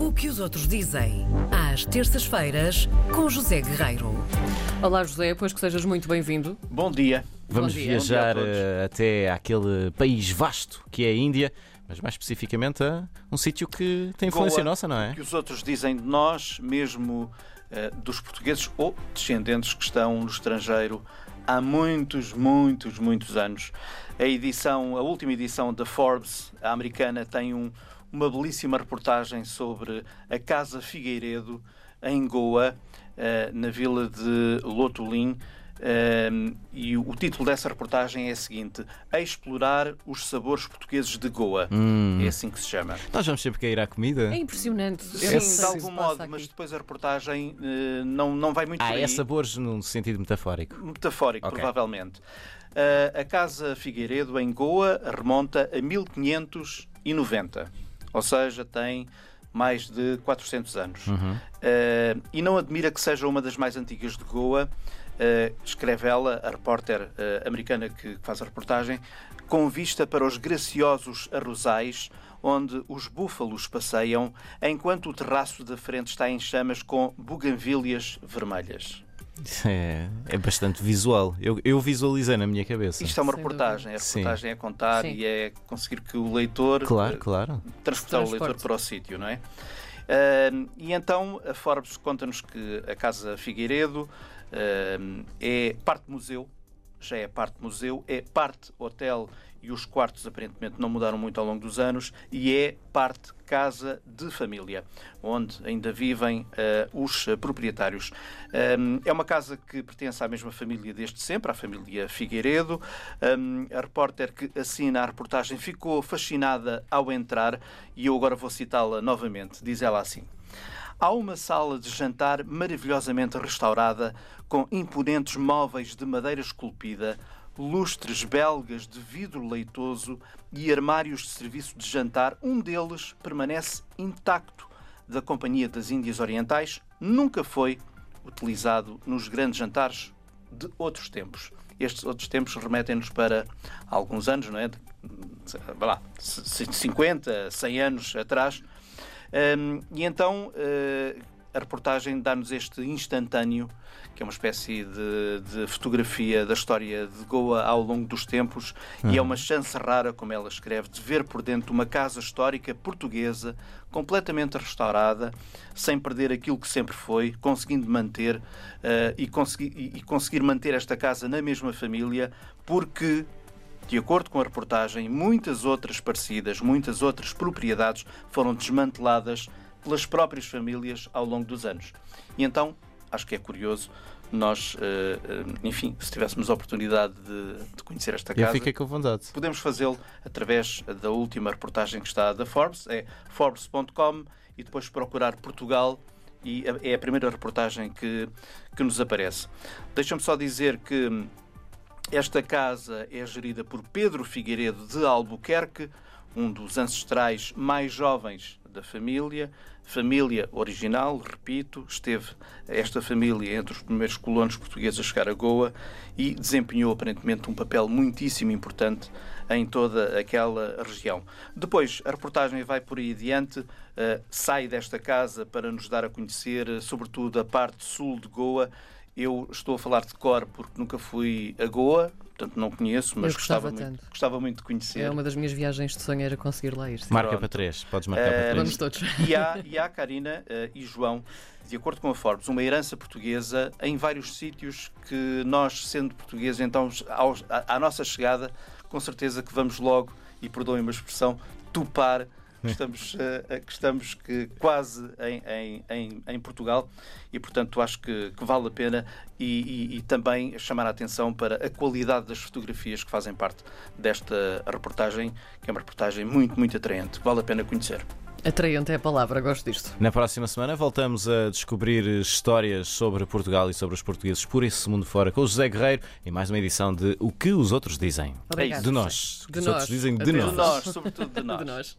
O que os outros dizem, às terças-feiras, com José Guerreiro. Olá, José, pois que sejas muito bem-vindo. Bom dia. Vamos dia. viajar Bom dia a todos. eh, até àquele país vasto que é a Índia, mas mais especificamente a um sítio que tem influência Goa, nossa, não é? O que os outros dizem de nós, mesmo eh, dos portugueses ou descendentes que estão no estrangeiro há muitos, muitos, muitos anos. A edição, a última edição da Forbes, a americana, tem um- uma belíssima reportagem sobre a Casa Figueiredo em Goa, eh, na vila de Lotulim. Um, e o título dessa reportagem é o seguinte: A explorar os sabores portugueses de Goa. Hum. É assim que se chama. Nós vamos sempre cair à comida. É impressionante. Sim, de algum modo, mas depois a reportagem eh, não, não vai muito Ah, é sabores num sentido metafórico. Metafórico, Ok. provavelmente. A Casa Figueiredo, em Goa, remonta a 1590. Ou seja, tem mais de 400 anos. Uhum. Uh, e não admira que seja uma das mais antigas de Goa, uh, escreve ela, a repórter uh, americana que faz a reportagem, com vista para os graciosos arrozais onde os búfalos passeiam, enquanto o terraço da frente está em chamas com buganvílias vermelhas. É, é bastante visual. Eu, eu visualizei na minha cabeça. Isto é uma Sem reportagem. A Sim. reportagem é contar Sim. e é conseguir que o leitor Claro, eh, claro. transportar o leitor para o sítio, não é? Ah, e então a Forbes conta-nos que a Casa Figueiredo ah, é parte museu, já é parte museu, é parte hotel e os quartos aparentemente não mudaram muito ao longo dos anos e é parte casa de família, onde ainda vivem ah, os proprietários. Ah, é uma casa que pertence à mesma família desde sempre, à família Figueiredo. Ah, a repórter que assina a reportagem ficou fascinada ao entrar e eu agora vou citá-la novamente. Diz ela assim. Há uma sala de jantar maravilhosamente restaurada, com imponentes móveis de madeira esculpida, lustres belgas de vidro leitoso e armários de serviço de jantar. Um deles permanece intacto da Companhia das Índias Orientais, nunca foi utilizado nos grandes jantares de outros tempos. Estes outros tempos remetem-nos para alguns anos, não é? De- lá, c- 50, 100 anos atrás. Hum, e então eh, a reportagem dá-nos este instantâneo, que é uma espécie de, de fotografia da história de Goa ao longo dos tempos, e é uma chance rara, como ela escreve, de ver por dentro uma casa histórica portuguesa completamente restaurada, sem perder aquilo que sempre foi, conseguindo manter eh, e, conseguir, e- e conseguir manter esta casa na mesma família, porque de acordo com a reportagem, muitas outras parecidas, muitas outras propriedades foram desmanteladas pelas próprias famílias ao longo dos anos. E então, acho que é curioso nós, eh, eh, enfim, se tivéssemos a oportunidade de, de conhecer esta Eu casa, fiquei com vontade. podemos fazê-lo através da última reportagem que está da Forbes, é forbes.com e depois procurar Portugal e é a primeira reportagem que, que nos aparece. Deixa-me só dizer que esta casa é gerida por Pedro Figueiredo de Albuquerque, um dos ancestrais mais jovens da família. Família original, repito, esteve esta família entre os primeiros colonos portugueses a chegar a Goa e desempenhou aparentemente um papel muitíssimo importante em toda aquela região. Depois, a reportagem vai por aí adiante, eh, sai desta casa para nos dar a conhecer, eh, sobretudo, a parte sul de Goa. Eu estou a falar de cor porque nunca fui a Goa, portanto não conheço, mas Eu gostava muito, gostava muito de conhecer. É uma das minhas viagens de sonho era conseguir lá ir. Marca Pronto. para três. Podes marcar Eh, para Vamos três. todos. E há, e há Karina eh, e João, de acordo com a Forbes, uma herança portuguesa em vários sítios que nós, sendo portugueses, então, aos- à, à nossa chegada, com certeza que vamos logo, e perdoem uma expressão, tupar. Que Estamos, eh, que estamos que quase em, em, em, Portugal e, portanto, acho que, que vale a pena e, e- e também chamar a atenção para a qualidade das fotografias que fazem parte desta reportagem, que é uma reportagem muito, muito atraente. Vale a pena conhecer. Atraente é a palavra, gosto disto. Na próxima semana voltamos a descobrir histórias sobre Portugal e sobre os portugueses por esse mundo fora com o José Guerreiro em mais uma edição de O que os outros dizem. Obrigada. De nós. De os nós. outros dizem de De nós. nós, sobretudo de nós. De nós.